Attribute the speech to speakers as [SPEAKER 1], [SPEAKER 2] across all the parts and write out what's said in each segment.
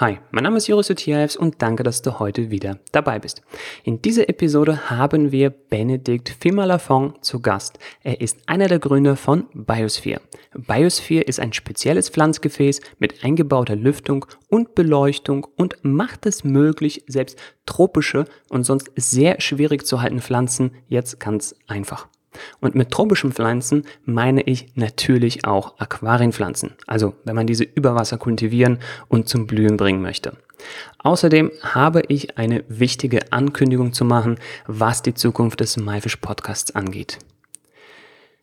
[SPEAKER 1] Hi, mein Name ist Joris Utiaevs und danke, dass du heute wieder dabei bist. In dieser Episode haben wir Benedikt Fimalafong zu Gast. Er ist einer der Gründer von Biosphere. Biosphere ist ein spezielles Pflanzgefäß mit eingebauter Lüftung und Beleuchtung und macht es möglich, selbst tropische und sonst sehr schwierig zu halten Pflanzen jetzt ganz einfach. Und mit tropischen Pflanzen meine ich natürlich auch Aquarienpflanzen, also wenn man diese über Wasser kultivieren und zum Blühen bringen möchte. Außerdem habe ich eine wichtige Ankündigung zu machen, was die Zukunft des MyFish Podcasts angeht.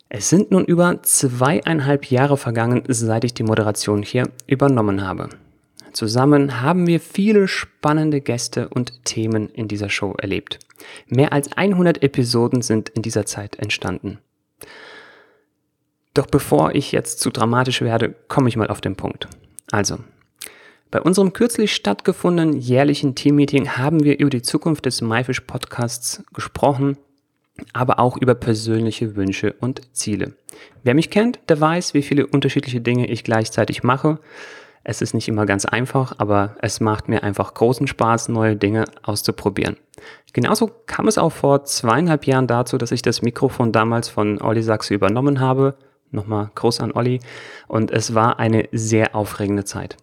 [SPEAKER 1] Es sind nun über zweieinhalb Jahre vergangen, seit ich die Moderation hier übernommen habe. Zusammen haben wir viele spannende Gäste und Themen in dieser Show erlebt. Mehr als 100 Episoden sind in dieser Zeit entstanden. Doch bevor ich jetzt zu dramatisch werde, komme ich mal auf den Punkt. Also, bei unserem kürzlich stattgefundenen jährlichen Teammeeting haben wir über die Zukunft des MyFish Podcasts gesprochen, aber auch über persönliche Wünsche und Ziele. Wer mich kennt, der weiß, wie viele unterschiedliche Dinge ich gleichzeitig mache. Es ist nicht immer ganz einfach, aber es macht mir einfach großen Spaß, neue Dinge auszuprobieren. Genauso kam es auch vor zweieinhalb Jahren dazu, dass ich das Mikrofon damals von Olli Sachse übernommen habe. Nochmal groß an Olli. Und es war eine sehr aufregende Zeit.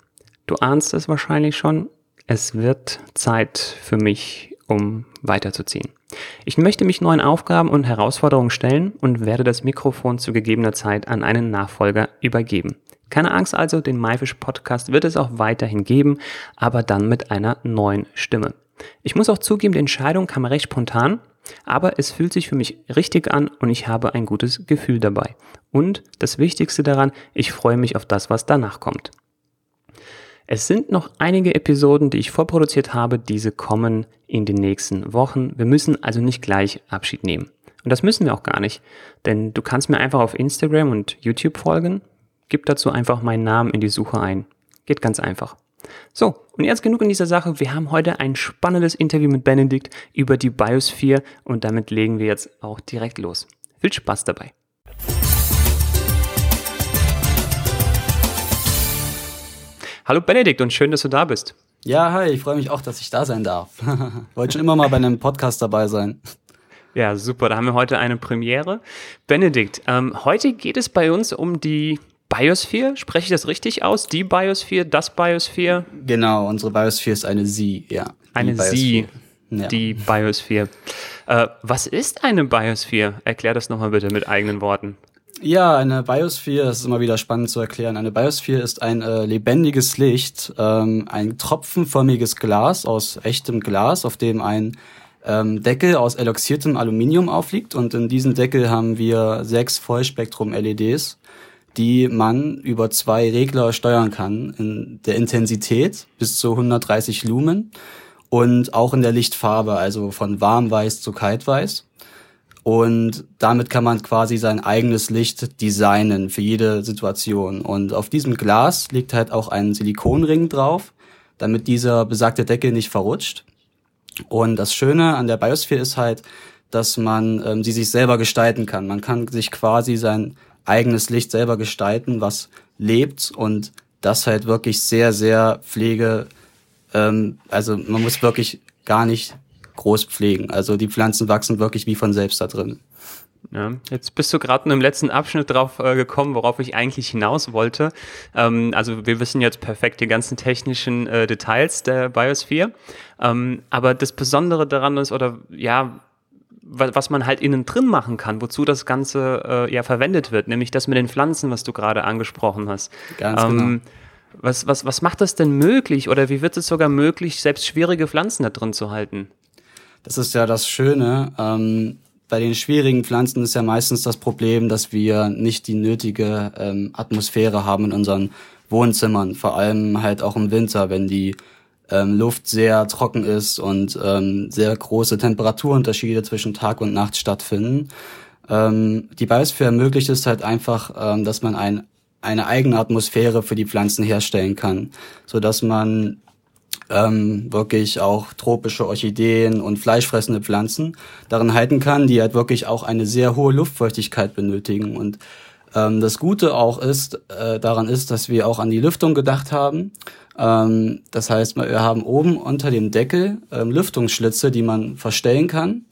[SPEAKER 1] Du ahnst es wahrscheinlich schon. Es wird Zeit für mich, um weiterzuziehen. Ich möchte mich neuen Aufgaben und Herausforderungen stellen und werde das Mikrofon zu gegebener Zeit an einen Nachfolger übergeben. Keine Angst also, den MyFish Podcast wird es auch weiterhin geben, aber dann mit einer neuen Stimme. Ich muss auch zugeben, die Entscheidung kam recht spontan, aber es fühlt sich für mich richtig an und ich habe ein gutes Gefühl dabei. Und das Wichtigste daran, ich freue mich auf das, was danach kommt. Es sind noch einige Episoden, die ich vorproduziert habe, diese kommen in den nächsten Wochen. Wir müssen also nicht gleich Abschied nehmen. Und das müssen wir auch gar nicht, denn du kannst mir einfach auf Instagram und YouTube folgen. Gib dazu einfach meinen Namen in die Suche ein. Geht ganz einfach. So, und jetzt genug in dieser Sache. Wir haben heute ein spannendes Interview mit Benedikt über die Biosphere und damit legen wir jetzt auch direkt los. Viel Spaß dabei. Hallo Benedikt und schön, dass du da bist.
[SPEAKER 2] Ja, hi, ich freue mich auch, dass ich da sein darf. Wollte schon immer mal bei einem Podcast dabei sein.
[SPEAKER 1] Ja, super. Da haben wir heute eine Premiere. Benedikt, ähm, heute geht es bei uns um die Biosphere, spreche ich das richtig aus? Die Biosphere, das Biosphere?
[SPEAKER 2] Genau, unsere Biosphere ist eine Sie, ja.
[SPEAKER 1] Eine Sie, ja. die Biosphere. Äh, was ist eine Biosphere? Erklär das nochmal bitte mit eigenen Worten.
[SPEAKER 2] Ja, eine Biosphere, das ist immer wieder spannend zu erklären. Eine Biosphere ist ein äh, lebendiges Licht, ähm, ein tropfenförmiges Glas aus echtem Glas, auf dem ein ähm, Deckel aus eloxiertem Aluminium aufliegt. Und in diesem Deckel haben wir sechs Vollspektrum-LEDs die man über zwei Regler steuern kann. In der Intensität bis zu 130 Lumen und auch in der Lichtfarbe, also von warmweiß zu kaltweiß. Und damit kann man quasi sein eigenes Licht designen für jede Situation. Und auf diesem Glas liegt halt auch ein Silikonring drauf, damit dieser besagte Deckel nicht verrutscht. Und das Schöne an der Biosphere ist halt, dass man ähm, sie sich selber gestalten kann. Man kann sich quasi sein eigenes Licht selber gestalten, was lebt und das halt wirklich sehr, sehr pflege. Ähm, also man muss wirklich gar nicht groß pflegen. Also die Pflanzen wachsen wirklich wie von selbst da drin.
[SPEAKER 1] Ja, jetzt bist du gerade im letzten Abschnitt drauf äh, gekommen, worauf ich eigentlich hinaus wollte. Ähm, also wir wissen jetzt perfekt die ganzen technischen äh, Details der Biosphere. Ähm, aber das Besondere daran ist, oder ja, was man halt innen drin machen kann, wozu das Ganze äh, ja verwendet wird, nämlich das mit den Pflanzen, was du gerade angesprochen hast.
[SPEAKER 2] Ganz ähm, genau.
[SPEAKER 1] Was, was, was macht das denn möglich oder wie wird es sogar möglich, selbst schwierige Pflanzen da drin zu halten?
[SPEAKER 2] Das ist ja das Schöne. Ähm, bei den schwierigen Pflanzen ist ja meistens das Problem, dass wir nicht die nötige ähm, Atmosphäre haben in unseren Wohnzimmern, vor allem halt auch im Winter, wenn die ähm, Luft sehr trocken ist und ähm, sehr große Temperaturunterschiede zwischen Tag und Nacht stattfinden. Ähm, die Biosphere ermöglicht es halt einfach, ähm, dass man ein, eine eigene Atmosphäre für die Pflanzen herstellen kann, so dass man ähm, wirklich auch tropische Orchideen und fleischfressende Pflanzen darin halten kann, die halt wirklich auch eine sehr hohe Luftfeuchtigkeit benötigen. Und ähm, das Gute auch ist, äh, daran ist, dass wir auch an die Lüftung gedacht haben. Ähm, das heißt, wir haben oben unter dem Deckel ähm, Lüftungsschlitze, die man verstellen kann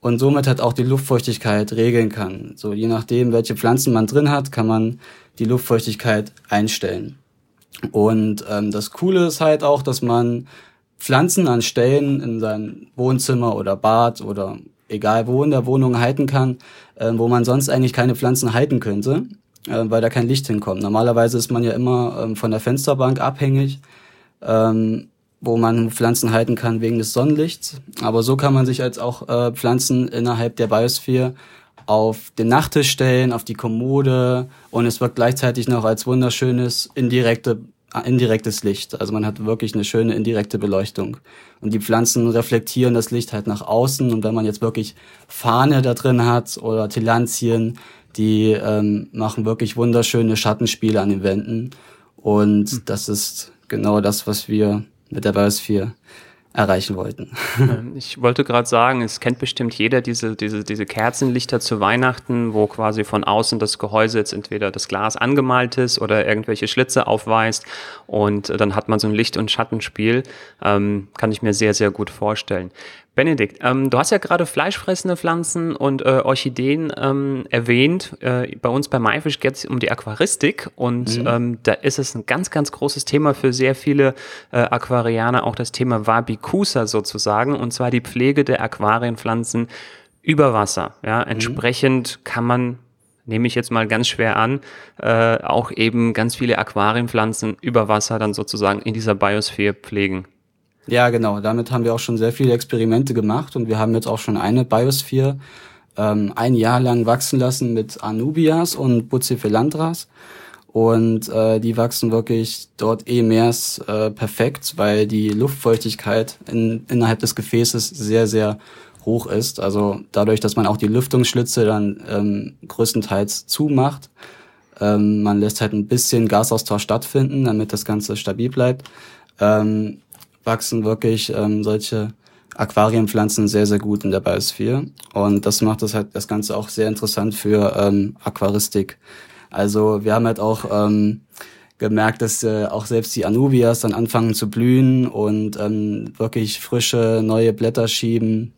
[SPEAKER 2] und somit halt auch die Luftfeuchtigkeit regeln kann. So je nachdem, welche Pflanzen man drin hat, kann man die Luftfeuchtigkeit einstellen. Und ähm, das Coole ist halt auch, dass man Pflanzen an Stellen in sein Wohnzimmer oder Bad oder egal wo in der Wohnung halten kann, äh, wo man sonst eigentlich keine Pflanzen halten könnte, weil da kein Licht hinkommt. Normalerweise ist man ja immer ähm, von der Fensterbank abhängig, ähm, wo man Pflanzen halten kann wegen des Sonnenlichts. Aber so kann man sich als auch äh, Pflanzen innerhalb der Biosphäre auf den Nachttisch stellen, auf die Kommode und es wirkt gleichzeitig noch als wunderschönes indirekte, indirektes Licht. Also man hat wirklich eine schöne indirekte Beleuchtung. Und die Pflanzen reflektieren das Licht halt nach außen und wenn man jetzt wirklich Fahne da drin hat oder Tillandien, die ähm, machen wirklich wunderschöne Schattenspiele an den Wänden. Und hm. das ist genau das, was wir mit der Biosphere erreichen wollten.
[SPEAKER 1] Ähm, ich wollte gerade sagen, es kennt bestimmt jeder diese, diese, diese Kerzenlichter zu Weihnachten, wo quasi von außen das Gehäuse jetzt entweder das Glas angemalt ist oder irgendwelche Schlitze aufweist und dann hat man so ein Licht- und Schattenspiel. Ähm, kann ich mir sehr, sehr gut vorstellen. Benedikt, ähm, du hast ja gerade fleischfressende Pflanzen und äh, Orchideen ähm, erwähnt. Äh, bei uns bei MyFish geht es um die Aquaristik und mhm. ähm, da ist es ein ganz, ganz großes Thema für sehr viele äh, Aquarianer, auch das Thema Wabikusa sozusagen, und zwar die Pflege der Aquarienpflanzen über Wasser. Ja, mhm. entsprechend kann man nehme ich jetzt mal ganz schwer an, äh, auch eben ganz viele Aquarienpflanzen über Wasser dann sozusagen in dieser Biosphäre pflegen.
[SPEAKER 2] Ja, genau. Damit haben wir auch schon sehr viele Experimente gemacht und wir haben jetzt auch schon eine Biosphere ähm, ein Jahr lang wachsen lassen mit Anubias und Bucephalandras. Und äh, die wachsen wirklich dort eh mehr äh, perfekt, weil die Luftfeuchtigkeit in, innerhalb des Gefäßes sehr, sehr hoch ist. Also dadurch, dass man auch die Lüftungsschlitze dann ähm, größtenteils zumacht, ähm, man lässt halt ein bisschen Gasaustausch stattfinden, damit das Ganze stabil bleibt. Ähm, wachsen wirklich ähm, solche Aquarienpflanzen sehr, sehr gut in der Biosphäre. Und das macht das halt das Ganze auch sehr interessant für ähm, Aquaristik. Also wir haben halt auch ähm, gemerkt, dass äh, auch selbst die Anubias dann anfangen zu blühen und ähm, wirklich frische, neue Blätter schieben.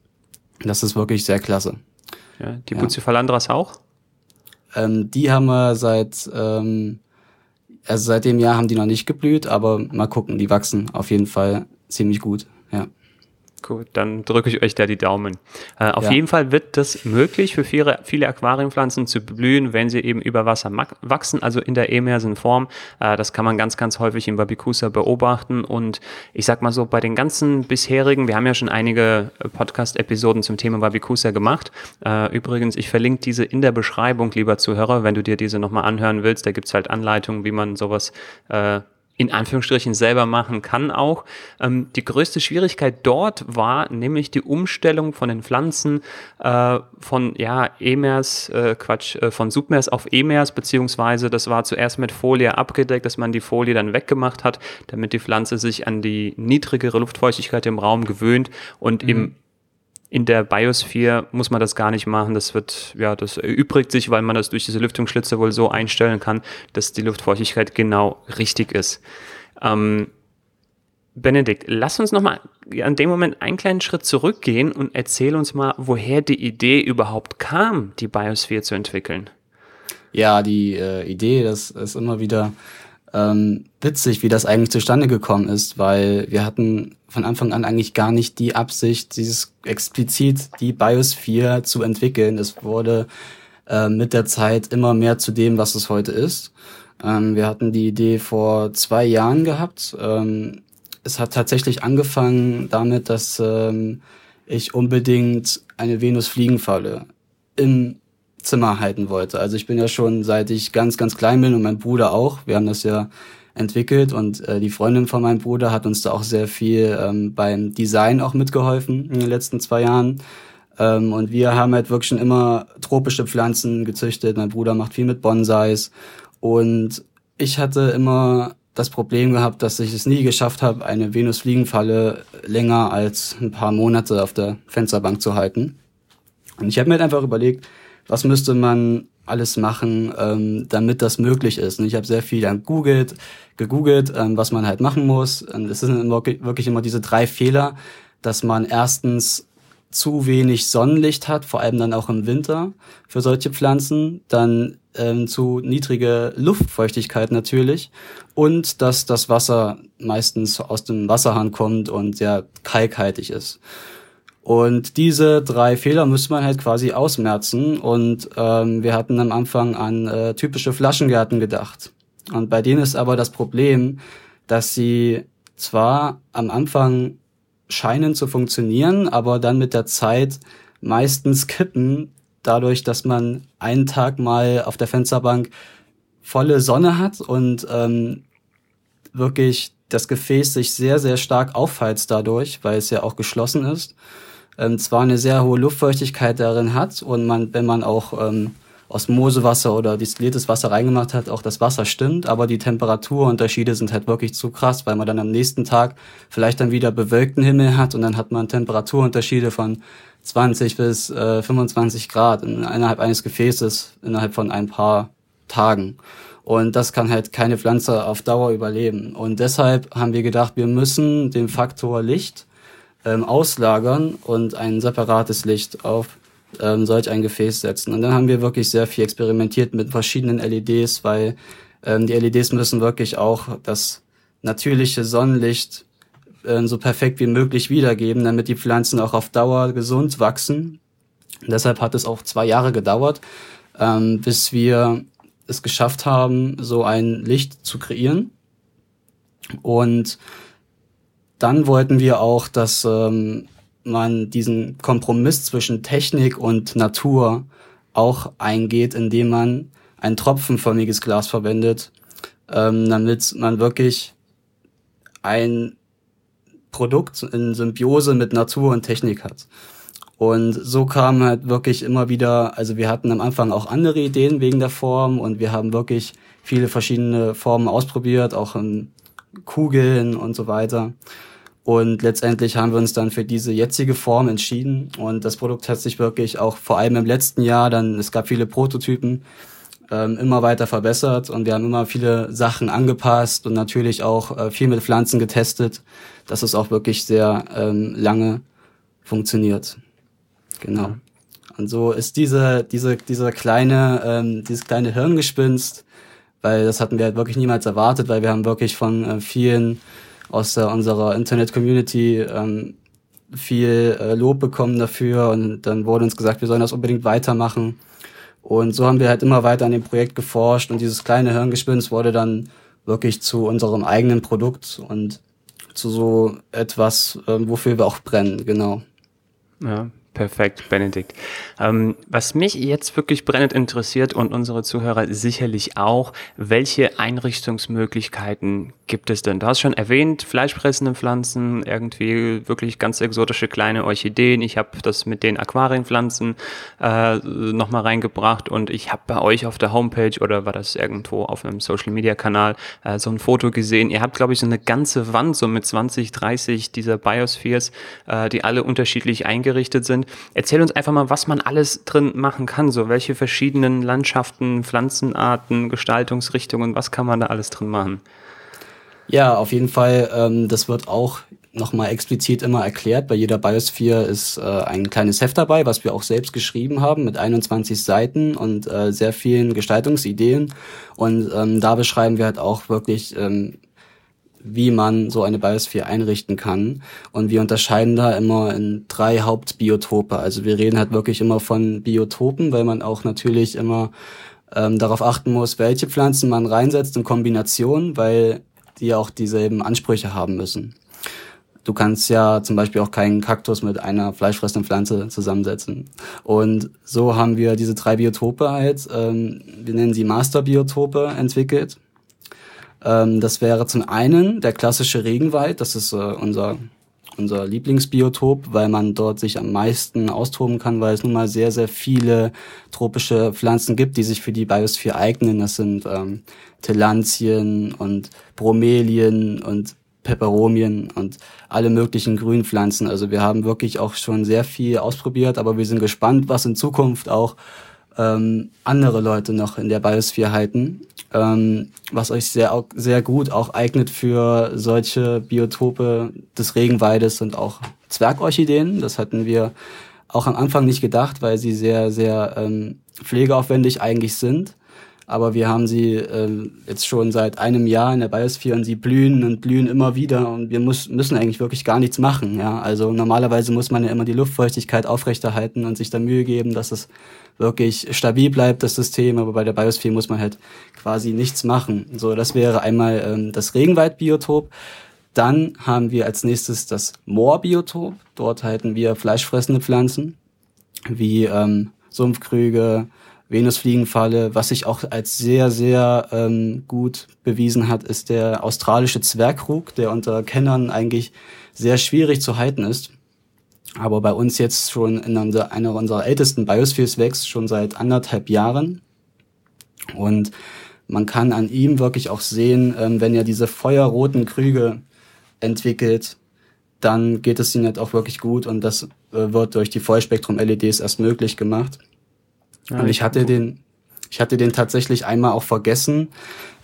[SPEAKER 2] Das ist wirklich sehr klasse.
[SPEAKER 1] Ja, die Bucephalandras auch?
[SPEAKER 2] Ähm, die haben wir seit ähm, also seit dem Jahr haben die noch nicht geblüht, aber mal gucken, die wachsen auf jeden Fall ziemlich gut, ja.
[SPEAKER 1] Gut, dann drücke ich euch da die Daumen. Äh, auf ja. jeden Fall wird das möglich für viele, viele Aquariumpflanzen zu blühen, wenn sie eben über Wasser wachsen, also in der emersen Form. Äh, das kann man ganz, ganz häufig im Babicusa beobachten. Und ich sag mal so, bei den ganzen bisherigen, wir haben ja schon einige Podcast-Episoden zum Thema Babicusa gemacht. Äh, übrigens, ich verlinke diese in der Beschreibung, lieber Zuhörer, wenn du dir diese nochmal anhören willst. Da gibt's halt Anleitungen, wie man sowas äh, in Anführungsstrichen selber machen kann auch. Ähm, die größte Schwierigkeit dort war nämlich die Umstellung von den Pflanzen äh, von ja Emers, äh, Quatsch, äh, von Submers auf Emers, beziehungsweise das war zuerst mit Folie abgedeckt, dass man die Folie dann weggemacht hat, damit die Pflanze sich an die niedrigere Luftfeuchtigkeit im Raum gewöhnt und mhm. im in der Biosphäre muss man das gar nicht machen. Das wird, ja, das erübrigt sich, weil man das durch diese Lüftungsschlitze wohl so einstellen kann, dass die Luftfeuchtigkeit genau richtig ist. Ähm, Benedikt, lass uns nochmal an dem Moment einen kleinen Schritt zurückgehen und erzähl uns mal, woher die Idee überhaupt kam, die Biosphäre zu entwickeln.
[SPEAKER 2] Ja, die äh, Idee, das ist immer wieder ähm, witzig, wie das eigentlich zustande gekommen ist, weil wir hatten von Anfang an eigentlich gar nicht die Absicht, dieses explizit die Biosphere zu entwickeln. Es wurde äh, mit der Zeit immer mehr zu dem, was es heute ist. Ähm, wir hatten die Idee vor zwei Jahren gehabt. Ähm, es hat tatsächlich angefangen damit, dass ähm, ich unbedingt eine Venus-Fliegenfalle im Zimmer halten wollte. Also ich bin ja schon seit ich ganz, ganz klein bin und mein Bruder auch. Wir haben das ja entwickelt und äh, die Freundin von meinem Bruder hat uns da auch sehr viel ähm, beim Design auch mitgeholfen in den letzten zwei Jahren. Ähm, und wir haben halt wirklich schon immer tropische Pflanzen gezüchtet. Mein Bruder macht viel mit Bonsais und ich hatte immer das Problem gehabt, dass ich es nie geschafft habe, eine Venusfliegenfalle länger als ein paar Monate auf der Fensterbank zu halten. Und ich habe mir halt einfach überlegt, was müsste man alles machen, ähm, damit das möglich ist. Und ich habe sehr viel dann googelt, gegoogelt, ähm, was man halt machen muss. Und es sind wirklich immer diese drei Fehler, dass man erstens zu wenig Sonnenlicht hat, vor allem dann auch im Winter für solche Pflanzen, dann ähm, zu niedrige Luftfeuchtigkeit natürlich und dass das Wasser meistens aus dem Wasserhahn kommt und sehr kalkhaltig ist. Und diese drei Fehler müsste man halt quasi ausmerzen und ähm, wir hatten am Anfang an äh, typische Flaschengärten gedacht. Und bei denen ist aber das Problem, dass sie zwar am Anfang scheinen zu funktionieren, aber dann mit der Zeit meistens kippen, dadurch, dass man einen Tag mal auf der Fensterbank volle Sonne hat und ähm, wirklich das Gefäß sich sehr, sehr stark aufheizt dadurch, weil es ja auch geschlossen ist. Ähm, zwar eine sehr hohe Luftfeuchtigkeit darin hat und man, wenn man auch ähm, Osmosewasser oder distilliertes Wasser reingemacht hat, auch das Wasser stimmt, aber die Temperaturunterschiede sind halt wirklich zu krass, weil man dann am nächsten Tag vielleicht dann wieder bewölkten Himmel hat und dann hat man Temperaturunterschiede von 20 bis äh, 25 Grad innerhalb eines Gefäßes innerhalb von ein paar Tagen. Und das kann halt keine Pflanze auf Dauer überleben. Und deshalb haben wir gedacht, wir müssen den Faktor Licht ähm, auslagern und ein separates Licht auf ähm, solch ein Gefäß setzen. Und dann haben wir wirklich sehr viel experimentiert mit verschiedenen LEDs, weil ähm, die LEDs müssen wirklich auch das natürliche Sonnenlicht äh, so perfekt wie möglich wiedergeben, damit die Pflanzen auch auf Dauer gesund wachsen. Und deshalb hat es auch zwei Jahre gedauert, ähm, bis wir es geschafft haben, so ein Licht zu kreieren. Und dann wollten wir auch, dass ähm, man diesen Kompromiss zwischen Technik und Natur auch eingeht, indem man ein tropfenförmiges Glas verwendet, ähm, damit man wirklich ein Produkt in Symbiose mit Natur und Technik hat. Und so kam halt wirklich immer wieder, also wir hatten am Anfang auch andere Ideen wegen der Form und wir haben wirklich viele verschiedene Formen ausprobiert, auch in Kugeln und so weiter. Und letztendlich haben wir uns dann für diese jetzige Form entschieden. Und das Produkt hat sich wirklich auch vor allem im letzten Jahr dann, es gab viele Prototypen, ähm, immer weiter verbessert und wir haben immer viele Sachen angepasst und natürlich auch äh, viel mit Pflanzen getestet, dass es auch wirklich sehr ähm, lange funktioniert. Genau. Und so ist diese, diese, dieser kleine, ähm, dieses kleine Hirngespinst, weil das hatten wir halt wirklich niemals erwartet, weil wir haben wirklich von äh, vielen aus der, unserer Internet-Community ähm, viel äh, Lob bekommen dafür und dann wurde uns gesagt, wir sollen das unbedingt weitermachen. Und so haben wir halt immer weiter an dem Projekt geforscht und dieses kleine Hirngespinst wurde dann wirklich zu unserem eigenen Produkt und zu so etwas, äh, wofür wir auch brennen, genau.
[SPEAKER 1] Ja, Perfekt, Benedikt. Ähm, was mich jetzt wirklich brennend interessiert und unsere Zuhörer sicherlich auch, welche Einrichtungsmöglichkeiten gibt es denn? Du hast schon erwähnt, fleischfressende Pflanzen, irgendwie wirklich ganz exotische kleine Orchideen. Ich habe das mit den Aquarienpflanzen äh, nochmal reingebracht und ich habe bei euch auf der Homepage oder war das irgendwo auf einem Social-Media-Kanal äh, so ein Foto gesehen. Ihr habt, glaube ich, so eine ganze Wand so mit 20, 30 dieser Biospheres, äh, die alle unterschiedlich eingerichtet sind. Erzähl uns einfach mal, was man alles drin machen kann. So, welche verschiedenen Landschaften, Pflanzenarten, Gestaltungsrichtungen, was kann man da alles drin machen?
[SPEAKER 2] Ja, auf jeden Fall. Ähm, das wird auch nochmal explizit immer erklärt. Bei jeder Biosphere ist äh, ein kleines Heft dabei, was wir auch selbst geschrieben haben mit 21 Seiten und äh, sehr vielen Gestaltungsideen. Und ähm, da beschreiben wir halt auch wirklich ähm, wie man so eine Biosphere einrichten kann. Und wir unterscheiden da immer in drei Hauptbiotope. Also wir reden halt wirklich immer von Biotopen, weil man auch natürlich immer ähm, darauf achten muss, welche Pflanzen man reinsetzt in Kombination, weil die auch dieselben Ansprüche haben müssen. Du kannst ja zum Beispiel auch keinen Kaktus mit einer fleischfressenden Pflanze zusammensetzen. Und so haben wir diese drei Biotope halt, ähm, wir nennen sie Masterbiotope entwickelt. Ähm, das wäre zum einen der klassische Regenwald, das ist äh, unser unser Lieblingsbiotop, weil man dort sich am meisten austoben kann, weil es nun mal sehr, sehr viele tropische Pflanzen gibt, die sich für die Biosphäre eignen. Das sind ähm, Telantien und Bromelien und Peperomien und alle möglichen Grünpflanzen. Also wir haben wirklich auch schon sehr viel ausprobiert, aber wir sind gespannt, was in Zukunft auch ähm, andere Leute noch in der Biosphäre halten, ähm, was euch sehr, sehr gut auch eignet für solche Biotope des Regenwaldes und auch Zwergorchideen. Das hatten wir auch am Anfang nicht gedacht, weil sie sehr, sehr ähm, pflegeaufwendig eigentlich sind aber wir haben sie äh, jetzt schon seit einem Jahr in der Biosphere und sie blühen und blühen immer wieder und wir muss, müssen eigentlich wirklich gar nichts machen. Ja? Also normalerweise muss man ja immer die Luftfeuchtigkeit aufrechterhalten und sich da Mühe geben, dass es wirklich stabil bleibt, das System, aber bei der Biosphere muss man halt quasi nichts machen. So, das wäre einmal ähm, das Regenwaldbiotop. Dann haben wir als nächstes das Moorbiotop. Dort halten wir fleischfressende Pflanzen wie ähm, Sumpfkrüge, Venusfliegenfalle. Was sich auch als sehr, sehr ähm, gut bewiesen hat, ist der australische Zwergkrug, der unter Kennern eigentlich sehr schwierig zu halten ist. Aber bei uns jetzt schon in unser, einer unserer ältesten Biospheres wächst, schon seit anderthalb Jahren. Und man kann an ihm wirklich auch sehen, ähm, wenn er diese feuerroten Krüge entwickelt, dann geht es ihm halt auch wirklich gut und das äh, wird durch die Vollspektrum-LEDs erst möglich gemacht. Ja, und ich hatte den, ich hatte den tatsächlich einmal auch vergessen.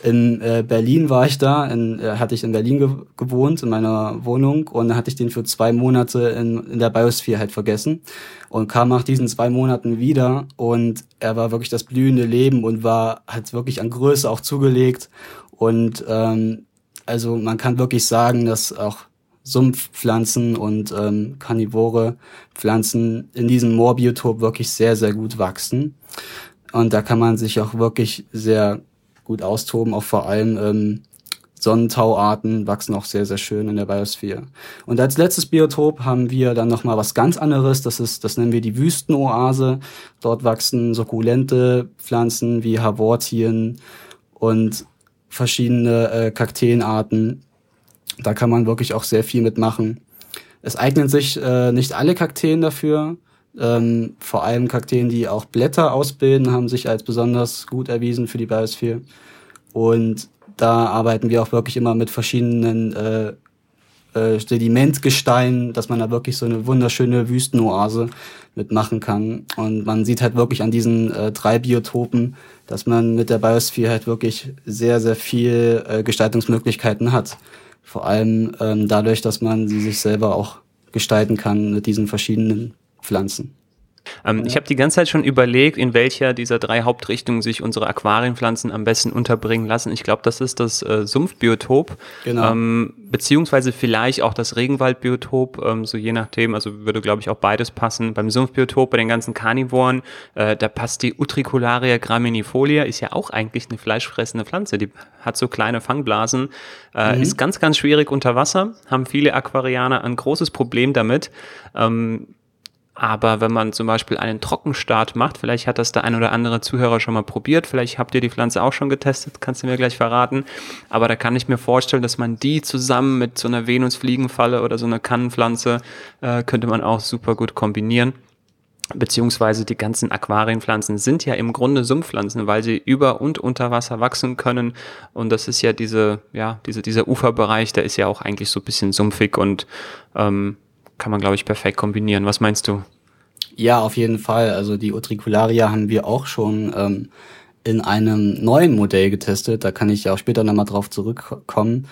[SPEAKER 2] In äh, Berlin war ich da, in, äh, hatte ich in Berlin ge gewohnt, in meiner Wohnung, und da hatte ich den für zwei Monate in, in der Biosphere halt vergessen. Und kam nach diesen zwei Monaten wieder. Und er war wirklich das blühende Leben und war halt wirklich an Größe auch zugelegt. Und ähm, also man kann wirklich sagen, dass auch Sumpfpflanzen und ähm, karnivore Pflanzen in diesem Moorbiotop wirklich sehr, sehr gut wachsen. Und da kann man sich auch wirklich sehr gut austoben, auch vor allem ähm, Sonnentauarten wachsen auch sehr, sehr schön in der Biosphäre. Und als letztes Biotop haben wir dann nochmal was ganz anderes. Das ist, das nennen wir die Wüstenoase. Dort wachsen sukkulente Pflanzen wie Havortien und verschiedene äh, Kakteenarten. Da kann man wirklich auch sehr viel mitmachen. Es eignen sich äh, nicht alle Kakteen dafür. Ähm, vor allem Kakteen, die auch Blätter ausbilden, haben sich als besonders gut erwiesen für die Biosphäre. Und da arbeiten wir auch wirklich immer mit verschiedenen äh, äh, Sedimentgesteinen, dass man da wirklich so eine wunderschöne Wüstenoase mitmachen kann. Und man sieht halt wirklich an diesen äh, drei Biotopen, dass man mit der Biosphäre halt wirklich sehr, sehr viel äh, Gestaltungsmöglichkeiten hat. Vor allem ähm, dadurch, dass man sie sich selber auch gestalten kann mit diesen verschiedenen Pflanzen.
[SPEAKER 1] Ähm, ja. Ich habe die ganze Zeit schon überlegt, in welcher dieser drei Hauptrichtungen sich unsere Aquarienpflanzen am besten unterbringen lassen. Ich glaube, das ist das äh, Sumpfbiotop, genau. ähm, beziehungsweise vielleicht auch das Regenwaldbiotop, ähm, so je nachdem. Also würde, glaube ich, auch beides passen. Beim Sumpfbiotop, bei den ganzen Karnivoren, äh, da passt die Utricularia graminifolia, ist ja auch eigentlich eine fleischfressende Pflanze. Die hat so kleine Fangblasen, äh, mhm. ist ganz, ganz schwierig unter Wasser, haben viele Aquarianer ein großes Problem damit. Ähm, aber wenn man zum Beispiel einen Trockenstart macht, vielleicht hat das der ein oder andere Zuhörer schon mal probiert, vielleicht habt ihr die Pflanze auch schon getestet, kannst du mir gleich verraten. Aber da kann ich mir vorstellen, dass man die zusammen mit so einer Venusfliegenfalle oder so einer Kannenpflanze äh, könnte man auch super gut kombinieren. Beziehungsweise die ganzen Aquarienpflanzen sind ja im Grunde Sumpfpflanzen, weil sie über und unter Wasser wachsen können. Und das ist ja diese, ja, diese, dieser Uferbereich, der ist ja auch eigentlich so ein bisschen sumpfig und ähm, kann man, glaube ich, perfekt kombinieren. Was meinst du?
[SPEAKER 2] Ja, auf jeden Fall. Also die Utricularia haben wir auch schon ähm, in einem neuen Modell getestet. Da kann ich ja auch später nochmal drauf zurückkommen.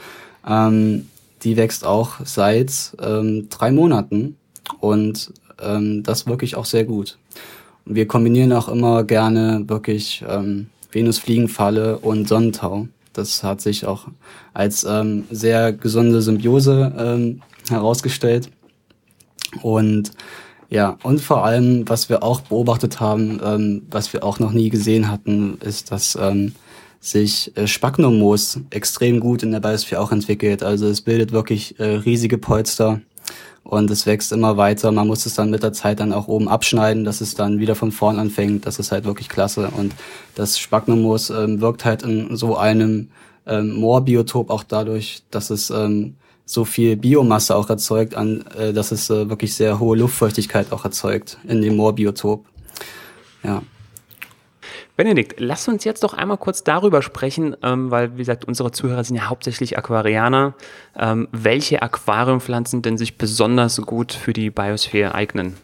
[SPEAKER 2] Ähm, die wächst auch seit ähm, drei Monaten und ähm, das wirklich auch sehr gut. Wir kombinieren auch immer gerne wirklich ähm, Venusfliegenfalle und Sonnentau. Das hat sich auch als ähm, sehr gesunde Symbiose ähm, herausgestellt. Und ja, und vor allem, was wir auch beobachtet haben, ähm, was wir auch noch nie gesehen hatten, ist, dass ähm, sich äh, Spagnomoos extrem gut in der Biosphäre auch entwickelt. Also es bildet wirklich äh, riesige Polster und es wächst immer weiter. Man muss es dann mit der Zeit dann auch oben abschneiden, dass es dann wieder von vorn anfängt. Das ist halt wirklich klasse. Und das Spagnomoos ähm, wirkt halt in so einem ähm, Moorbiotop auch dadurch, dass es ähm, so viel Biomasse auch erzeugt, an, äh, dass es äh, wirklich sehr hohe Luftfeuchtigkeit auch erzeugt in dem Moorbiotop. Ja.
[SPEAKER 1] Benedikt, lass uns jetzt doch einmal kurz darüber sprechen, ähm, weil, wie gesagt, unsere Zuhörer sind ja hauptsächlich Aquarianer, ähm, welche Aquariumpflanzen denn sich besonders gut für die Biosphäre eignen.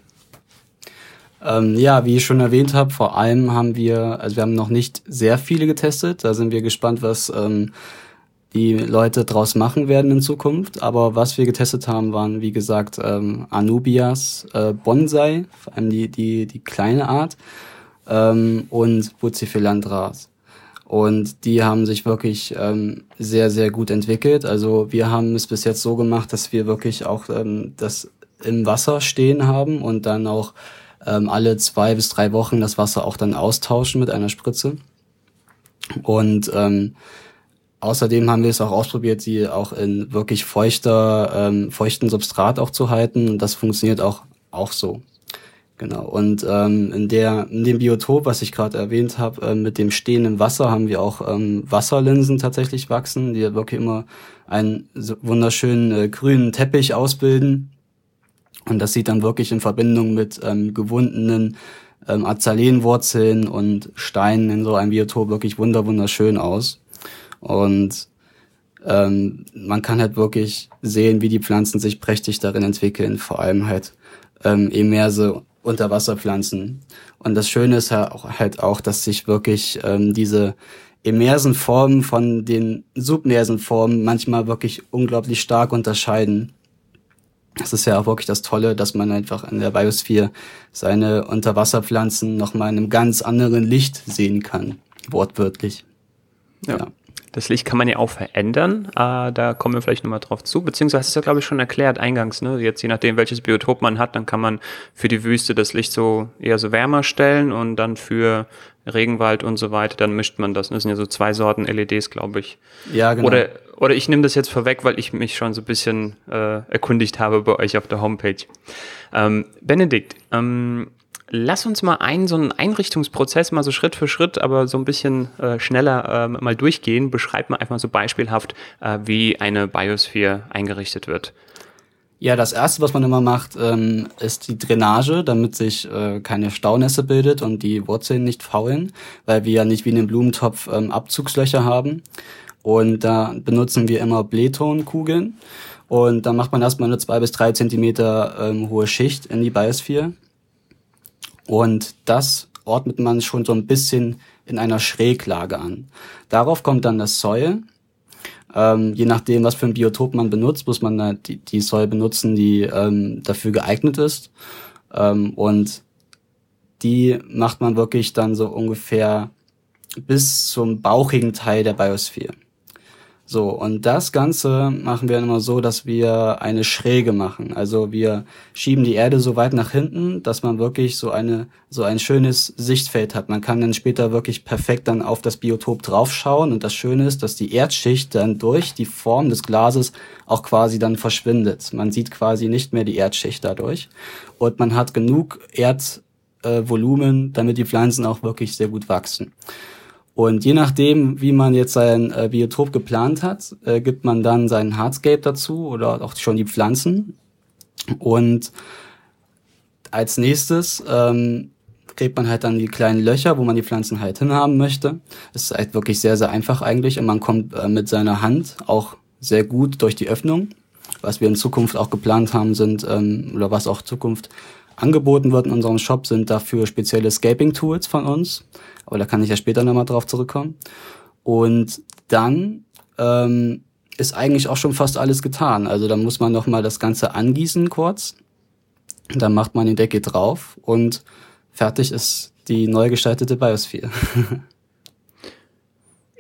[SPEAKER 2] Ähm, ja, wie ich schon erwähnt habe, vor allem haben wir, also wir haben noch nicht sehr viele getestet. Da sind wir gespannt, was ähm, die Leute draus machen werden in Zukunft. Aber was wir getestet haben, waren, wie gesagt, ähm, Anubias äh, Bonsai, vor allem die, die, die kleine Art, ähm, und Bucephalandras. Und die haben sich wirklich ähm, sehr, sehr gut entwickelt. Also wir haben es bis jetzt so gemacht, dass wir wirklich auch ähm, das im Wasser stehen haben und dann auch ähm, alle zwei bis drei Wochen das Wasser auch dann austauschen mit einer Spritze. Und ähm, außerdem haben wir es auch ausprobiert, sie auch in wirklich feuchter, ähm, feuchten Substrat auch zu halten. Und das funktioniert auch, auch so. Genau. Und ähm, in der in dem Biotop, was ich gerade erwähnt habe, äh, mit dem stehenden Wasser haben wir auch ähm, Wasserlinsen tatsächlich wachsen, die wirklich immer einen so wunderschönen äh, grünen Teppich ausbilden. Und das sieht dann wirklich in Verbindung mit ähm, gewundenen ähm, Azalenwurzeln und Steinen in so einem Biotop wirklich wunder wunderschön aus. Und ähm, man kann halt wirklich sehen, wie die Pflanzen sich prächtig darin entwickeln, vor allem halt ähm, Emerse Unterwasserpflanzen. Und das Schöne ist halt auch, dass sich wirklich ähm, diese emersen Formen von den submersen Formen manchmal wirklich unglaublich stark unterscheiden. Das ist ja auch wirklich das Tolle, dass man einfach in der Biosphäre seine Unterwasserpflanzen nochmal in einem ganz anderen Licht sehen kann, wortwörtlich.
[SPEAKER 1] Ja. ja. Das Licht kann man ja auch verändern. Äh, da kommen wir vielleicht nochmal drauf zu. Beziehungsweise hast du ja, glaube ich, schon erklärt eingangs. Ne? Jetzt je nachdem, welches Biotop man hat, dann kann man für die Wüste das Licht so eher so wärmer stellen und dann für Regenwald und so weiter, dann mischt man das. Das sind ja so zwei Sorten LEDs, glaube ich.
[SPEAKER 2] Ja, genau.
[SPEAKER 1] Oder, oder ich nehme das jetzt vorweg, weil ich mich schon so ein bisschen äh, erkundigt habe bei euch auf der Homepage. Ähm, Benedikt, ähm, lass uns mal einen so einen Einrichtungsprozess mal so Schritt für Schritt, aber so ein bisschen äh, schneller äh, mal durchgehen. Beschreib mal einfach so beispielhaft, äh, wie eine Biosphere eingerichtet wird.
[SPEAKER 2] Ja, das erste, was man immer macht, ähm, ist die Drainage, damit sich äh, keine Staunässe bildet und die Wurzeln nicht faulen, weil wir ja nicht wie in einem Blumentopf ähm, Abzugslöcher haben. Und da benutzen wir immer Blähtonkugeln. Und dann macht man erstmal eine zwei bis drei Zentimeter ähm, hohe Schicht in die Biosphere. Und das ordnet man schon so ein bisschen in einer Schräglage an. Darauf kommt dann das Soil ähm, je nachdem, was für ein Biotop man benutzt, muss man halt die, die Soil benutzen, die ähm, dafür geeignet ist. Ähm, und die macht man wirklich dann so ungefähr bis zum bauchigen Teil der Biosphäre. So, und das Ganze machen wir immer so, dass wir eine Schräge machen. Also wir schieben die Erde so weit nach hinten, dass man wirklich so eine, so ein schönes Sichtfeld hat. Man kann dann später wirklich perfekt dann auf das Biotop draufschauen. Und das Schöne ist, dass die Erdschicht dann durch die Form des Glases auch quasi dann verschwindet. Man sieht quasi nicht mehr die Erdschicht dadurch. Und man hat genug Erdvolumen, damit die Pflanzen auch wirklich sehr gut wachsen. Und je nachdem, wie man jetzt sein äh, Biotop geplant hat, äh, gibt man dann seinen Hardscape dazu oder auch schon die Pflanzen. Und als nächstes ähm, gräbt man halt dann die kleinen Löcher, wo man die Pflanzen halt hinhaben möchte. Es ist halt wirklich sehr, sehr einfach eigentlich und man kommt äh, mit seiner Hand auch sehr gut durch die Öffnung. Was wir in Zukunft auch geplant haben, sind, ähm, oder was auch Zukunft angeboten wird in unserem Shop, sind dafür spezielle Scaping-Tools von uns. Aber da kann ich ja später nochmal drauf zurückkommen. Und dann ähm, ist eigentlich auch schon fast alles getan. Also da muss man nochmal das Ganze angießen kurz. Dann macht man den Deckel drauf und fertig ist die neu gestaltete Biosphere.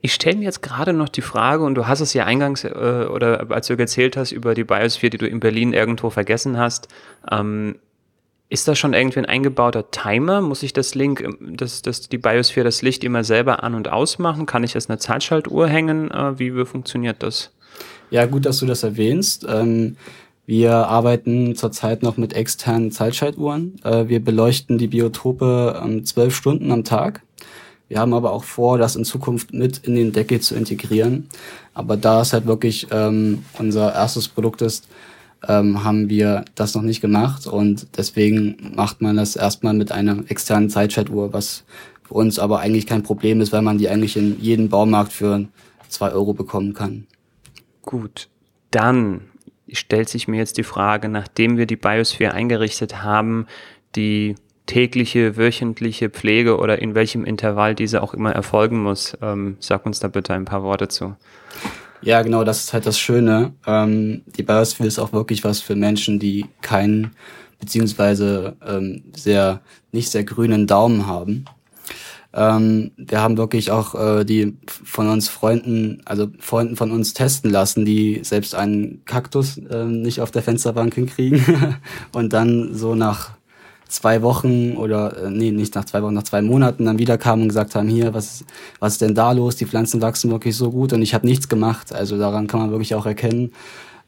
[SPEAKER 1] Ich stelle mir jetzt gerade noch die Frage, und du hast es ja eingangs äh, oder als du erzählt hast über die Biosphere, die du in Berlin irgendwo vergessen hast, ähm, ist da schon irgendwie ein eingebauter Timer? Muss ich das Link, ähm, das, das, die Biosphere, das Licht immer selber an- und ausmachen? Kann ich das eine Zeitschaltuhr hängen? Äh, wie, wie funktioniert das?
[SPEAKER 2] Ja, gut, dass du das erwähnst. Ähm, wir arbeiten zurzeit noch mit externen Zeitschaltuhren. Äh, wir beleuchten die Biotope ähm, zwölf Stunden am Tag. Wir haben aber auch vor, das in Zukunft mit in den Deckel zu integrieren. Aber da es halt wirklich ähm, unser erstes Produkt ist, ähm, haben wir das noch nicht gemacht und deswegen macht man das erstmal mit einer externen Zeitschaltuhr, was für uns aber eigentlich kein Problem ist, weil man die eigentlich in jedem Baumarkt für zwei Euro bekommen kann.
[SPEAKER 1] Gut, dann stellt sich mir jetzt die Frage, nachdem wir die Biosphere eingerichtet haben, die tägliche, wöchentliche Pflege oder in welchem Intervall diese auch immer erfolgen muss. Ähm, sag uns da bitte ein paar Worte zu.
[SPEAKER 2] Ja, genau, das ist halt das Schöne. Ähm, die Biosphere ist auch wirklich was für Menschen, die keinen beziehungsweise ähm, sehr nicht sehr grünen Daumen haben. Ähm, wir haben wirklich auch äh, die von uns Freunden, also Freunden von uns testen lassen, die selbst einen Kaktus äh, nicht auf der Fensterbank hinkriegen und dann so nach zwei Wochen oder äh, nee, nicht nach zwei Wochen, nach zwei Monaten dann wieder kamen und gesagt haben, hier, was, was ist denn da los? Die Pflanzen wachsen wirklich so gut und ich habe nichts gemacht. Also daran kann man wirklich auch erkennen,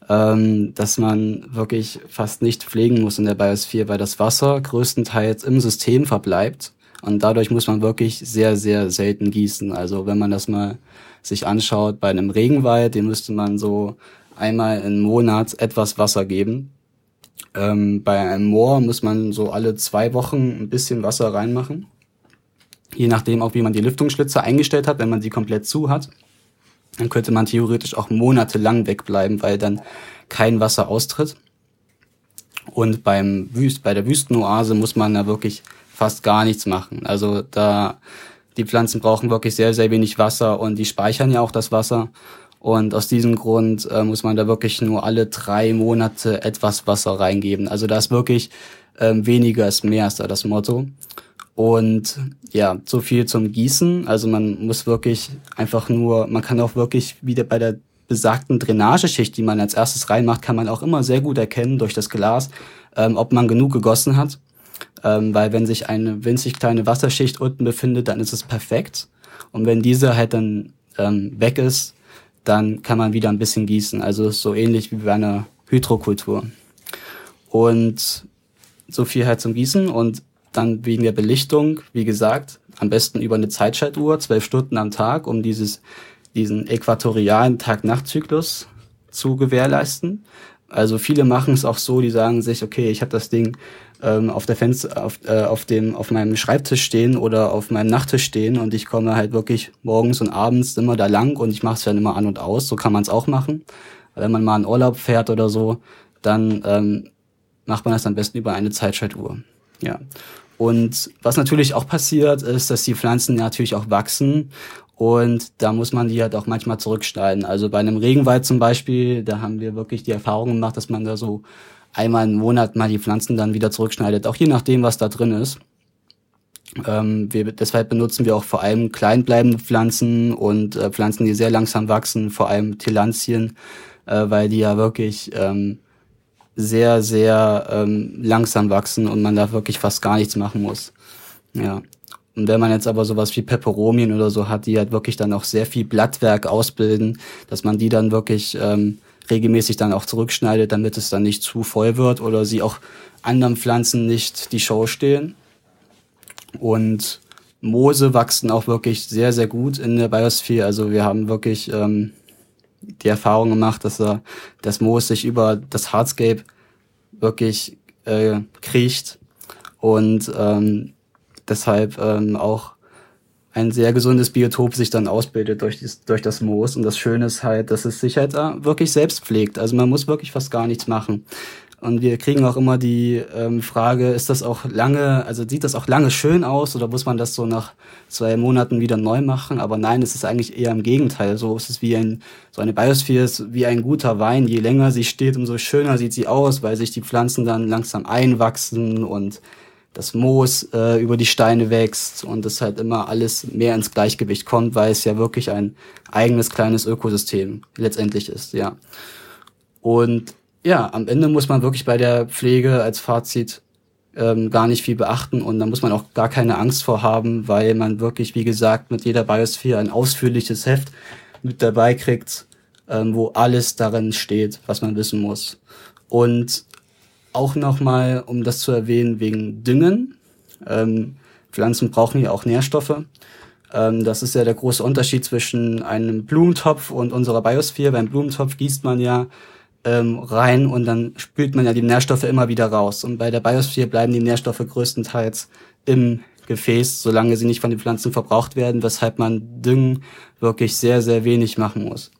[SPEAKER 2] ähm, dass man wirklich fast nicht pflegen muss in der Biosphäre, weil das Wasser größtenteils im System verbleibt und dadurch muss man wirklich sehr, sehr selten gießen. Also wenn man das mal sich anschaut, bei einem Regenwald, dem müsste man so einmal im Monat etwas Wasser geben. Ähm, bei einem Moor muss man so alle zwei Wochen ein bisschen Wasser reinmachen. Je nachdem auch, wie man die Lüftungsschlitze eingestellt hat, wenn man sie komplett zu hat. Dann könnte man theoretisch auch monatelang wegbleiben, weil dann kein Wasser austritt. Und beim Wüst, bei der Wüstenoase muss man da wirklich fast gar nichts machen. Also da, die Pflanzen brauchen wirklich sehr, sehr wenig Wasser und die speichern ja auch das Wasser. Und aus diesem Grund äh, muss man da wirklich nur alle drei Monate etwas Wasser reingeben. Also da ist wirklich ähm, weniger ist mehr, ist da das Motto. Und ja, so viel zum Gießen. Also man muss wirklich einfach nur, man kann auch wirklich wieder bei der besagten Drainageschicht, die man als erstes reinmacht, kann man auch immer sehr gut erkennen durch das Glas, ähm, ob man genug gegossen hat. Ähm, weil wenn sich eine winzig kleine Wasserschicht unten befindet, dann ist es perfekt. Und wenn diese halt dann ähm, weg ist, dann kann man wieder ein bisschen gießen. Also ist so ähnlich wie bei einer Hydrokultur. Und so viel halt zum Gießen und dann wegen der Belichtung, wie gesagt, am besten über eine Zeitschaltuhr, zwölf Stunden am Tag, um dieses, diesen äquatorialen Tag-Nacht-Zyklus zu gewährleisten. Also viele machen es auch so, die sagen sich, okay, ich habe das Ding ähm, auf der Fenster, auf, äh, auf dem, auf meinem Schreibtisch stehen oder auf meinem Nachttisch stehen und ich komme halt wirklich morgens und abends immer da lang und ich mache es dann immer an und aus. So kann man es auch machen. Wenn man mal in Urlaub fährt oder so, dann ähm, macht man das am besten über eine Zeitschaltuhr. Ja. Und was natürlich auch passiert, ist, dass die Pflanzen natürlich auch wachsen und da muss man die halt auch manchmal zurückschneiden. Also bei einem Regenwald zum Beispiel, da haben wir wirklich die Erfahrung gemacht, dass man da so einmal im Monat mal die Pflanzen dann wieder zurückschneidet, auch je nachdem, was da drin ist. Ähm, wir, deshalb benutzen wir auch vor allem kleinbleibende Pflanzen und äh, Pflanzen, die sehr langsam wachsen, vor allem Tillandien, äh, weil die ja wirklich ähm, sehr, sehr ähm, langsam wachsen und man da wirklich fast gar nichts machen muss. Ja. Und wenn man jetzt aber sowas wie Peperomien oder so hat, die halt wirklich dann auch sehr viel Blattwerk ausbilden, dass man die dann wirklich ähm, regelmäßig dann auch zurückschneidet, damit es dann nicht zu voll wird oder sie auch anderen Pflanzen nicht die Show stehen. Und Moose wachsen auch wirklich sehr, sehr gut in der Biosphäre. Also wir haben wirklich ähm, die Erfahrung gemacht, dass er, das Moos sich über das Hardscape wirklich äh, kriecht und ähm, deshalb ähm, auch ein sehr gesundes Biotop sich dann ausbildet durch, dies, durch das Moos. Und das Schöne ist halt, dass es sich halt wirklich selbst pflegt. Also man muss wirklich fast gar nichts machen. Und wir kriegen auch immer die ähm, Frage, ist das auch lange, also sieht das auch lange schön aus oder muss man das so nach zwei Monaten wieder neu machen? Aber nein, es ist eigentlich eher im Gegenteil. So ist es wie ein, so eine Biosphere ist wie ein guter Wein. Je länger sie steht, umso schöner sieht sie aus, weil sich die Pflanzen dann langsam einwachsen und das Moos äh, über die Steine wächst und es halt immer alles mehr ins Gleichgewicht kommt, weil es ja wirklich ein eigenes kleines Ökosystem letztendlich ist, ja. Und ja, am Ende muss man wirklich bei der Pflege als Fazit ähm, gar nicht viel beachten und da muss man auch gar keine Angst vor haben, weil man wirklich, wie gesagt, mit jeder Biosphere ein ausführliches Heft mit dabei kriegt, ähm, wo alles darin steht, was man wissen muss. Und auch nochmal, um das zu erwähnen, wegen Düngen. Ähm, Pflanzen brauchen ja auch Nährstoffe. Ähm, das ist ja der große Unterschied zwischen einem Blumentopf und unserer Biosphäre. Beim Blumentopf gießt man ja ähm, rein und dann spült man ja die Nährstoffe immer wieder raus. Und bei der Biosphäre bleiben die Nährstoffe größtenteils im Gefäß, solange sie nicht von den Pflanzen verbraucht werden, weshalb man Düngen wirklich sehr, sehr wenig machen muss.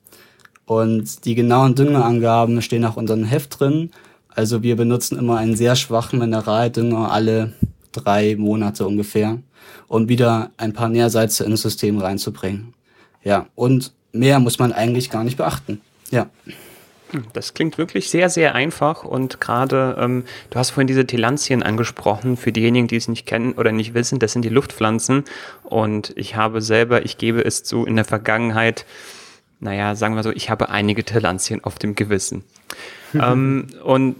[SPEAKER 2] Und die genauen Düngeangaben stehen auch in unserem Heft drin. Also wir benutzen immer einen sehr schwachen Mineraldünger alle drei Monate ungefähr, um wieder ein paar Nährsalze ins System reinzubringen. Ja, und mehr muss man eigentlich gar nicht beachten. Ja.
[SPEAKER 1] Das klingt wirklich sehr, sehr einfach und gerade, ähm, du hast vorhin diese Tillandien angesprochen, für diejenigen, die es nicht kennen oder nicht wissen, das sind die Luftpflanzen und ich habe selber, ich gebe es zu, in der Vergangenheit, naja, sagen wir so, ich habe einige Tillandien auf dem Gewissen. ähm, und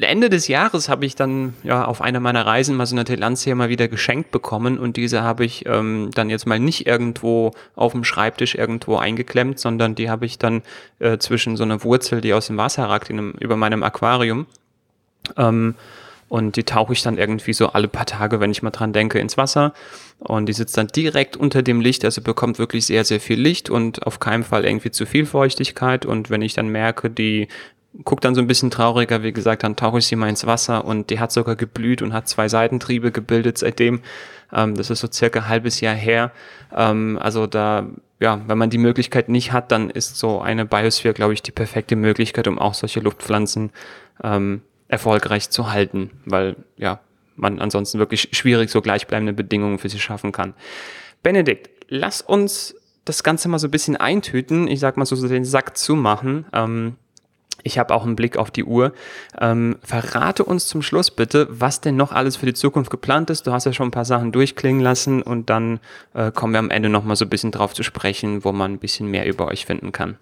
[SPEAKER 1] Ende des Jahres habe ich dann ja auf einer meiner Reisen mal so eine Telantia mal wieder geschenkt bekommen und diese habe ich ähm, dann jetzt mal nicht irgendwo auf dem Schreibtisch irgendwo eingeklemmt, sondern die habe ich dann äh, zwischen so einer Wurzel, die aus dem Wasser ragt, in einem, über meinem Aquarium. Ähm, und die tauche ich dann irgendwie so alle paar Tage, wenn ich mal dran denke, ins Wasser. Und die sitzt dann direkt unter dem Licht, also bekommt wirklich sehr, sehr viel Licht und auf keinen Fall irgendwie zu viel Feuchtigkeit. Und wenn ich dann merke, die guckt dann so ein bisschen trauriger, wie gesagt, dann tauche ich sie mal ins Wasser und die hat sogar geblüht und hat zwei Seitentriebe gebildet seitdem. Ähm, das ist so circa ein halbes Jahr her. Ähm, also da, ja, wenn man die Möglichkeit nicht hat, dann ist so eine Biosphere, glaube ich, die perfekte Möglichkeit, um auch solche Luftpflanzen ähm, erfolgreich zu halten, weil ja, man ansonsten wirklich schwierig so gleichbleibende Bedingungen für sie schaffen kann. Benedikt, lass uns das Ganze mal so ein bisschen eintüten, ich sag mal so, so den Sack zumachen. Ähm, ich habe auch einen Blick auf die Uhr. Ähm, verrate uns zum Schluss bitte, was denn noch alles für die Zukunft geplant ist. Du hast ja schon ein paar Sachen durchklingen lassen und dann äh, kommen wir am Ende nochmal so ein bisschen drauf zu sprechen, wo man ein bisschen mehr über euch finden kann.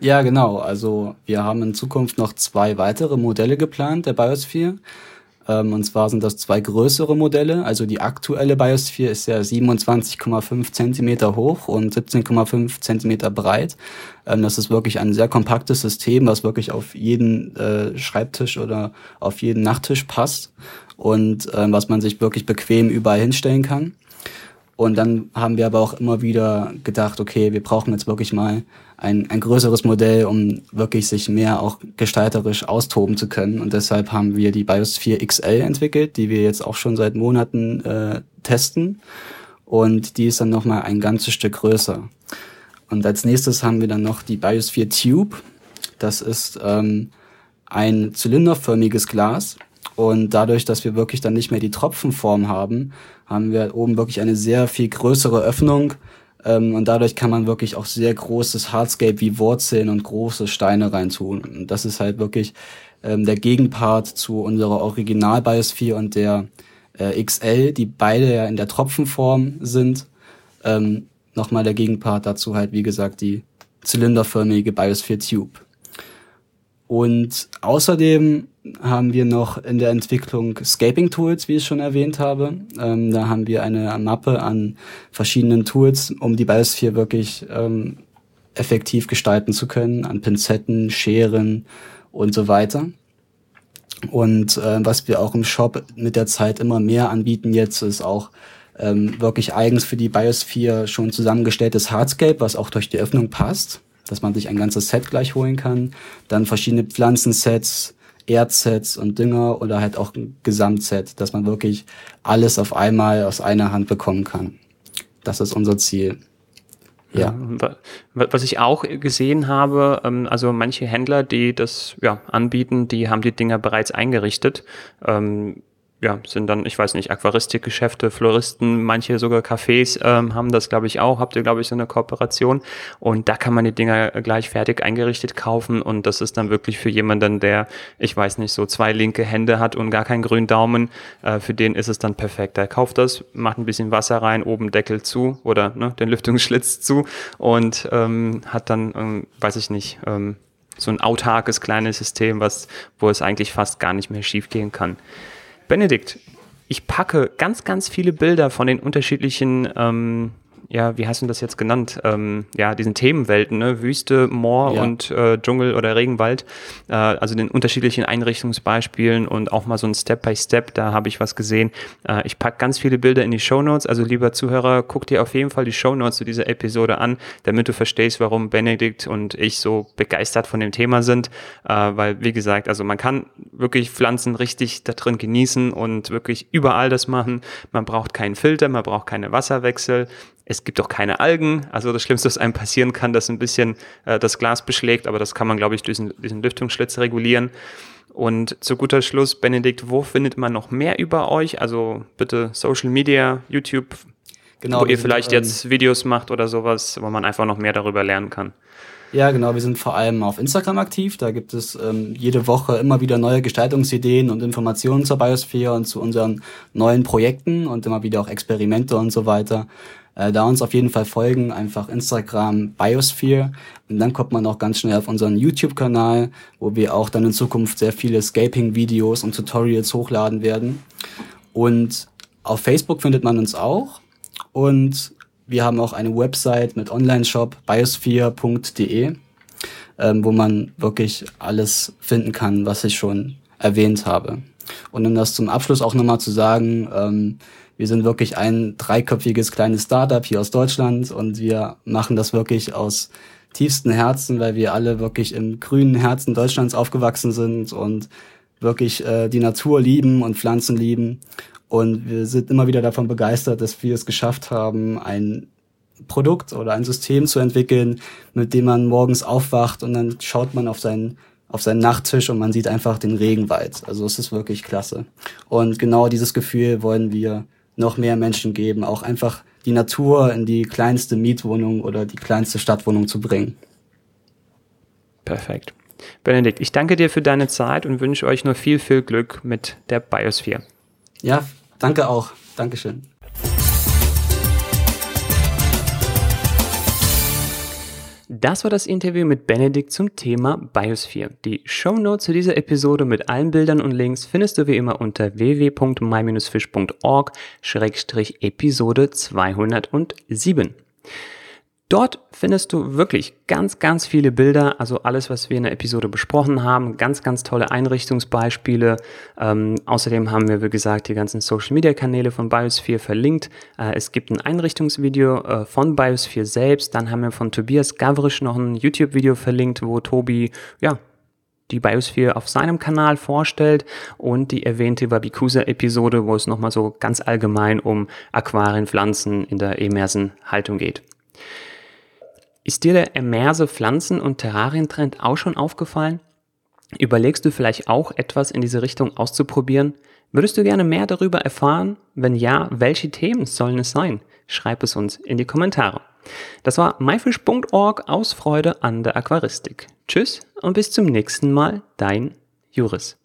[SPEAKER 2] Ja, genau. Also wir haben in Zukunft noch zwei weitere Modelle geplant der Biosphere. Ähm, und zwar sind das zwei größere Modelle. Also die aktuelle Biosphere ist ja 27,5 Zentimeter hoch und 17,5 Zentimeter breit. Ähm, das ist wirklich ein sehr kompaktes System, was wirklich auf jeden äh, Schreibtisch oder auf jeden Nachttisch passt und ähm, was man sich wirklich bequem überall hinstellen kann. Und dann haben wir aber auch immer wieder gedacht, okay, wir brauchen jetzt wirklich mal ein, ein größeres Modell, um wirklich sich mehr auch gestalterisch austoben zu können. Und deshalb haben wir die BIOS 4 XL entwickelt, die wir jetzt auch schon seit Monaten äh, testen. Und die ist dann nochmal ein ganzes Stück größer. Und als nächstes haben wir dann noch die BIOS 4 Tube. Das ist ähm, ein zylinderförmiges Glas, und dadurch, dass wir wirklich dann nicht mehr die Tropfenform haben, haben wir oben wirklich eine sehr viel größere Öffnung. Ähm, und dadurch kann man wirklich auch sehr großes Hardscape wie Wurzeln und große Steine reintun. Und das ist halt wirklich ähm, der Gegenpart zu unserer Original Biosphere und der äh, XL, die beide ja in der Tropfenform sind. Ähm, Nochmal der Gegenpart dazu halt, wie gesagt, die zylinderförmige Biosphere Tube. Und außerdem haben wir noch in der Entwicklung Scaping Tools, wie ich schon erwähnt habe. Ähm, da haben wir eine Mappe an verschiedenen Tools, um die Biosphere wirklich ähm, effektiv gestalten zu können, an Pinzetten, Scheren und so weiter. Und äh, was wir auch im Shop mit der Zeit immer mehr anbieten jetzt, ist auch ähm, wirklich eigens für die Biosphere schon zusammengestelltes Hardscape, was auch durch die Öffnung passt, dass man sich ein ganzes Set gleich holen kann. Dann verschiedene Pflanzensets, Erdsets und Dünger oder halt auch ein Gesamtset, dass man wirklich alles auf einmal aus einer Hand bekommen kann. Das ist unser Ziel.
[SPEAKER 1] Ja. Was ich auch gesehen habe, ähm, also manche Händler, die das ja, anbieten, die haben die Dinger bereits eingerichtet. Ähm, ja, sind dann, ich weiß nicht, Aquaristikgeschäfte, Floristen, manche sogar Cafés ähm, haben das, glaube ich, auch. Habt ihr, glaube ich, so eine Kooperation. Und da kann man die Dinger gleich fertig eingerichtet kaufen. Und das ist dann wirklich für jemanden, der, ich weiß nicht, so zwei linke Hände hat und gar keinen grünen Daumen. Äh, für den ist es dann perfekt. Er kauft das, macht ein bisschen Wasser rein, oben Deckel zu oder ne, den Lüftungsschlitz zu und ähm, hat dann, ähm, weiß ich nicht, ähm, so ein autarkes kleines System, was, wo es eigentlich fast gar nicht mehr schief gehen kann. Benedikt, ich packe ganz, ganz viele Bilder von den unterschiedlichen ähm, ja, wie hast du das jetzt genannt? Ähm, ja, diesen Themenwelten, ne? Wüste, Moor ja. und äh, Dschungel oder Regenwald. Äh, also den unterschiedlichen Einrichtungsbeispielen und auch mal so ein Step by Step, da habe ich was gesehen. Äh, ich packe ganz viele Bilder in die Show Notes. Also lieber Zuhörer, guck dir auf jeden Fall die Show Notes zu dieser Episode an, damit du verstehst, warum Benedikt und ich so begeistert von dem Thema sind. Äh, weil, wie gesagt, also man kann wirklich Pflanzen richtig da drin genießen und wirklich überall das machen. Man braucht keinen Filter, man braucht keine Wasserwechsel. Es gibt auch keine Algen. Also das Schlimmste, was einem passieren kann, dass ein bisschen äh, das Glas beschlägt, aber das kann man, glaube ich, durch diesen, diesen Lüftungsschlitz regulieren. Und zu guter Schluss, Benedikt, wo findet man noch mehr über euch? Also bitte Social Media, YouTube, genau, wo ihr vielleicht sind, jetzt Videos macht oder sowas, wo man einfach noch mehr darüber lernen kann.
[SPEAKER 2] Ja, genau. Wir sind vor allem auf Instagram aktiv. Da gibt es ähm, jede Woche immer wieder neue Gestaltungsideen und Informationen zur Biosphere und zu unseren neuen Projekten und immer wieder auch Experimente und so weiter. Äh, da uns auf jeden Fall folgen, einfach Instagram Biosphere. Und dann kommt man auch ganz schnell auf unseren YouTube-Kanal, wo wir auch dann in Zukunft sehr viele Scaping-Videos und Tutorials hochladen werden. Und auf Facebook findet man uns auch. Und wir haben auch eine Website mit Online-Shop biosphere.de, ähm, wo man wirklich alles finden kann, was ich schon erwähnt habe. Und um das zum Abschluss auch nochmal zu sagen, ähm, wir sind wirklich ein dreiköpfiges kleines Startup hier aus Deutschland und wir machen das wirklich aus tiefsten Herzen, weil wir alle wirklich im grünen Herzen Deutschlands aufgewachsen sind und wirklich äh, die Natur lieben und Pflanzen lieben und wir sind immer wieder davon begeistert, dass wir es geschafft haben, ein Produkt oder ein System zu entwickeln, mit dem man morgens aufwacht und dann schaut man auf seinen auf seinen Nachttisch und man sieht einfach den Regenwald. Also es ist wirklich klasse. Und genau dieses Gefühl wollen wir noch mehr Menschen geben, auch einfach die Natur in die kleinste Mietwohnung oder die kleinste Stadtwohnung zu bringen.
[SPEAKER 1] Perfekt. Benedikt, ich danke dir für deine Zeit und wünsche euch nur viel, viel Glück mit der Biosphere.
[SPEAKER 2] Ja, Danke auch. Dankeschön.
[SPEAKER 1] Das war das Interview mit Benedikt zum Thema Biosphere. Die Shownotes zu dieser Episode mit allen Bildern und Links findest du wie immer unter www.my-fish.org-episode 207. Dort findest du wirklich ganz, ganz viele Bilder, also alles, was wir in der Episode besprochen haben, ganz, ganz tolle Einrichtungsbeispiele. Ähm, außerdem haben wir, wie gesagt, die ganzen Social-Media-Kanäle von Biosphere verlinkt. Äh, es gibt ein Einrichtungsvideo äh, von Biosphere selbst. Dann haben wir von Tobias Gavrisch noch ein YouTube-Video verlinkt, wo Tobi, ja, die Biosphere auf seinem Kanal vorstellt und die erwähnte Wabikusa-Episode, wo es nochmal so ganz allgemein um Aquarien, Pflanzen in der Emersen-Haltung geht. Ist dir der immerse Pflanzen- und Terrarientrend auch schon aufgefallen? Überlegst du vielleicht auch etwas in diese Richtung auszuprobieren? Würdest du gerne mehr darüber erfahren? Wenn ja, welche Themen sollen es sein? Schreib es uns in die Kommentare. Das war myfish.org aus Freude an der Aquaristik. Tschüss und bis zum nächsten Mal, dein Juris.